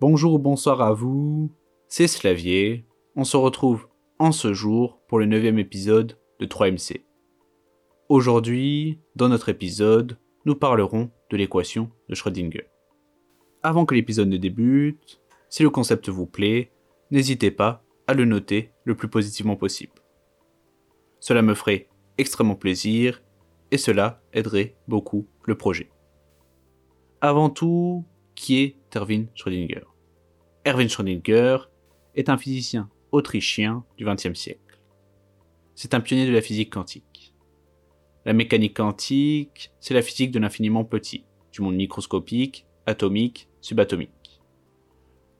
Bonjour ou bonsoir à vous, c'est Slavier. On se retrouve en ce jour pour le neuvième épisode de 3MC. Aujourd'hui, dans notre épisode, nous parlerons de l'équation de Schrödinger. Avant que l'épisode ne débute, si le concept vous plaît, n'hésitez pas à le noter le plus positivement possible. Cela me ferait extrêmement plaisir et cela aiderait beaucoup le projet. Avant tout, qui est Erwin Schrödinger Erwin Schrödinger est un physicien autrichien du XXe siècle. C'est un pionnier de la physique quantique. La mécanique quantique, c'est la physique de l'infiniment petit, du monde microscopique, atomique, subatomique.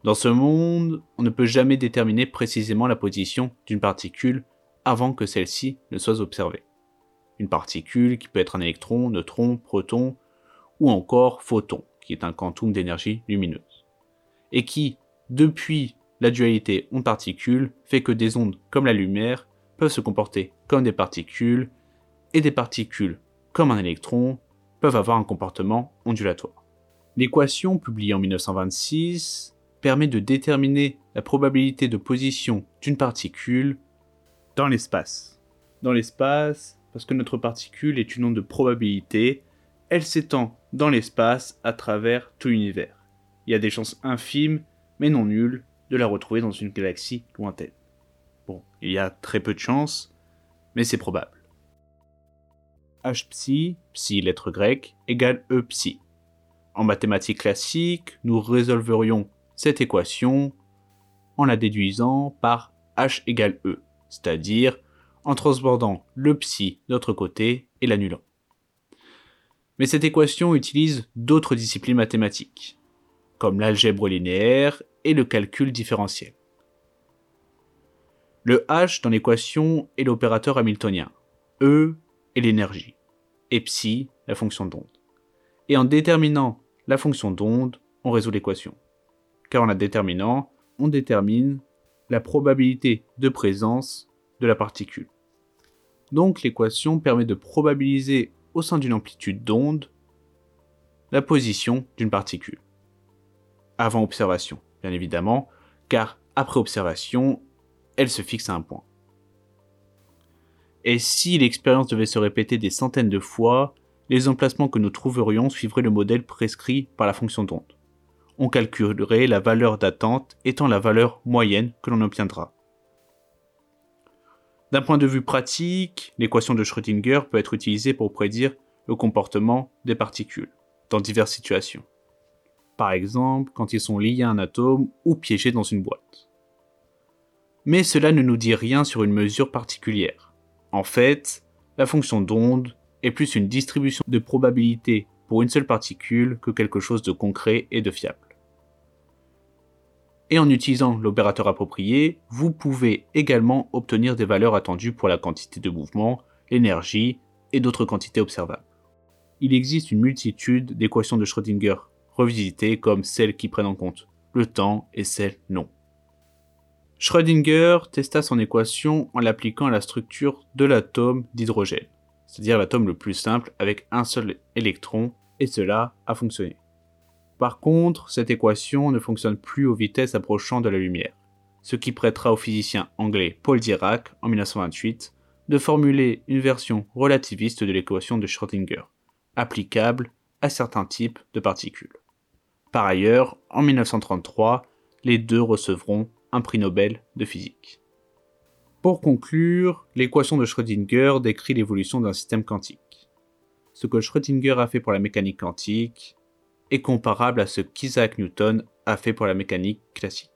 Dans ce monde, on ne peut jamais déterminer précisément la position d'une particule avant que celle-ci ne soit observée. Une particule qui peut être un électron, neutron, proton, ou encore photon, qui est un quantum d'énergie lumineuse. Et qui, depuis la dualité onde-particule, fait que des ondes comme la lumière peuvent se comporter comme des particules, et des particules comme un électron peuvent avoir un comportement ondulatoire. L'équation publiée en 1926 permet de déterminer la probabilité de position d'une particule dans l'espace. Dans l'espace, parce que notre particule est une onde de probabilité, elle s'étend dans l'espace à travers tout l'univers. Il y a des chances infimes, mais non nulles, de la retrouver dans une galaxie lointaine. Bon, il y a très peu de chances, mais c'est probable. H psi, lettre grecque, égale E psi. En mathématiques classiques, nous résolverions cette équation en la déduisant par H égale E, c'est-à-dire en transbordant le psi de l'autre côté et l'annulant. Mais cette équation utilise d'autres disciplines mathématiques, comme l'algèbre linéaire et le calcul différentiel. Le h dans l'équation est l'opérateur hamiltonien, E est l'énergie, et psi la fonction d'onde. Et en déterminant la fonction d'onde, on résout l'équation. Car en la déterminant, on détermine la probabilité de présence de la particule. Donc l'équation permet de probabiliser au sein d'une amplitude d'onde la position d'une particule. Avant observation, bien évidemment, car après observation, elle se fixe à un point. Et si l'expérience devait se répéter des centaines de fois, les emplacements que nous trouverions suivraient le modèle prescrit par la fonction d'onde. On calculerait la valeur d'attente étant la valeur moyenne que l'on obtiendra. D'un point de vue pratique, l'équation de Schrödinger peut être utilisée pour prédire le comportement des particules dans diverses situations. Par exemple, quand ils sont liés à un atome ou piégés dans une boîte. Mais cela ne nous dit rien sur une mesure particulière. En fait, la fonction d'onde est plus une distribution de probabilité pour une seule particule que quelque chose de concret et de fiable et en utilisant l'opérateur approprié, vous pouvez également obtenir des valeurs attendues pour la quantité de mouvement, l'énergie et d'autres quantités observables. Il existe une multitude d'équations de Schrödinger revisitées comme celles qui prennent en compte le temps et celles non. Schrödinger testa son équation en l'appliquant à la structure de l'atome d'hydrogène, c'est-à-dire l'atome le plus simple avec un seul électron, et cela a fonctionné. Par contre, cette équation ne fonctionne plus aux vitesses approchant de la lumière, ce qui prêtera au physicien anglais Paul Dirac, en 1928, de formuler une version relativiste de l'équation de Schrödinger, applicable à certains types de particules. Par ailleurs, en 1933, les deux recevront un prix Nobel de physique. Pour conclure, l'équation de Schrödinger décrit l'évolution d'un système quantique. Ce que Schrödinger a fait pour la mécanique quantique, est comparable à ce qu'Isaac Newton a fait pour la mécanique classique.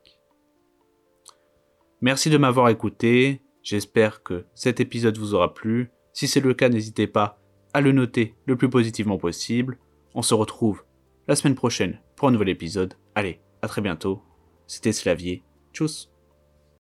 Merci de m'avoir écouté, j'espère que cet épisode vous aura plu. Si c'est le cas, n'hésitez pas à le noter le plus positivement possible. On se retrouve la semaine prochaine pour un nouvel épisode. Allez, à très bientôt. C'était Slavier. Tchuss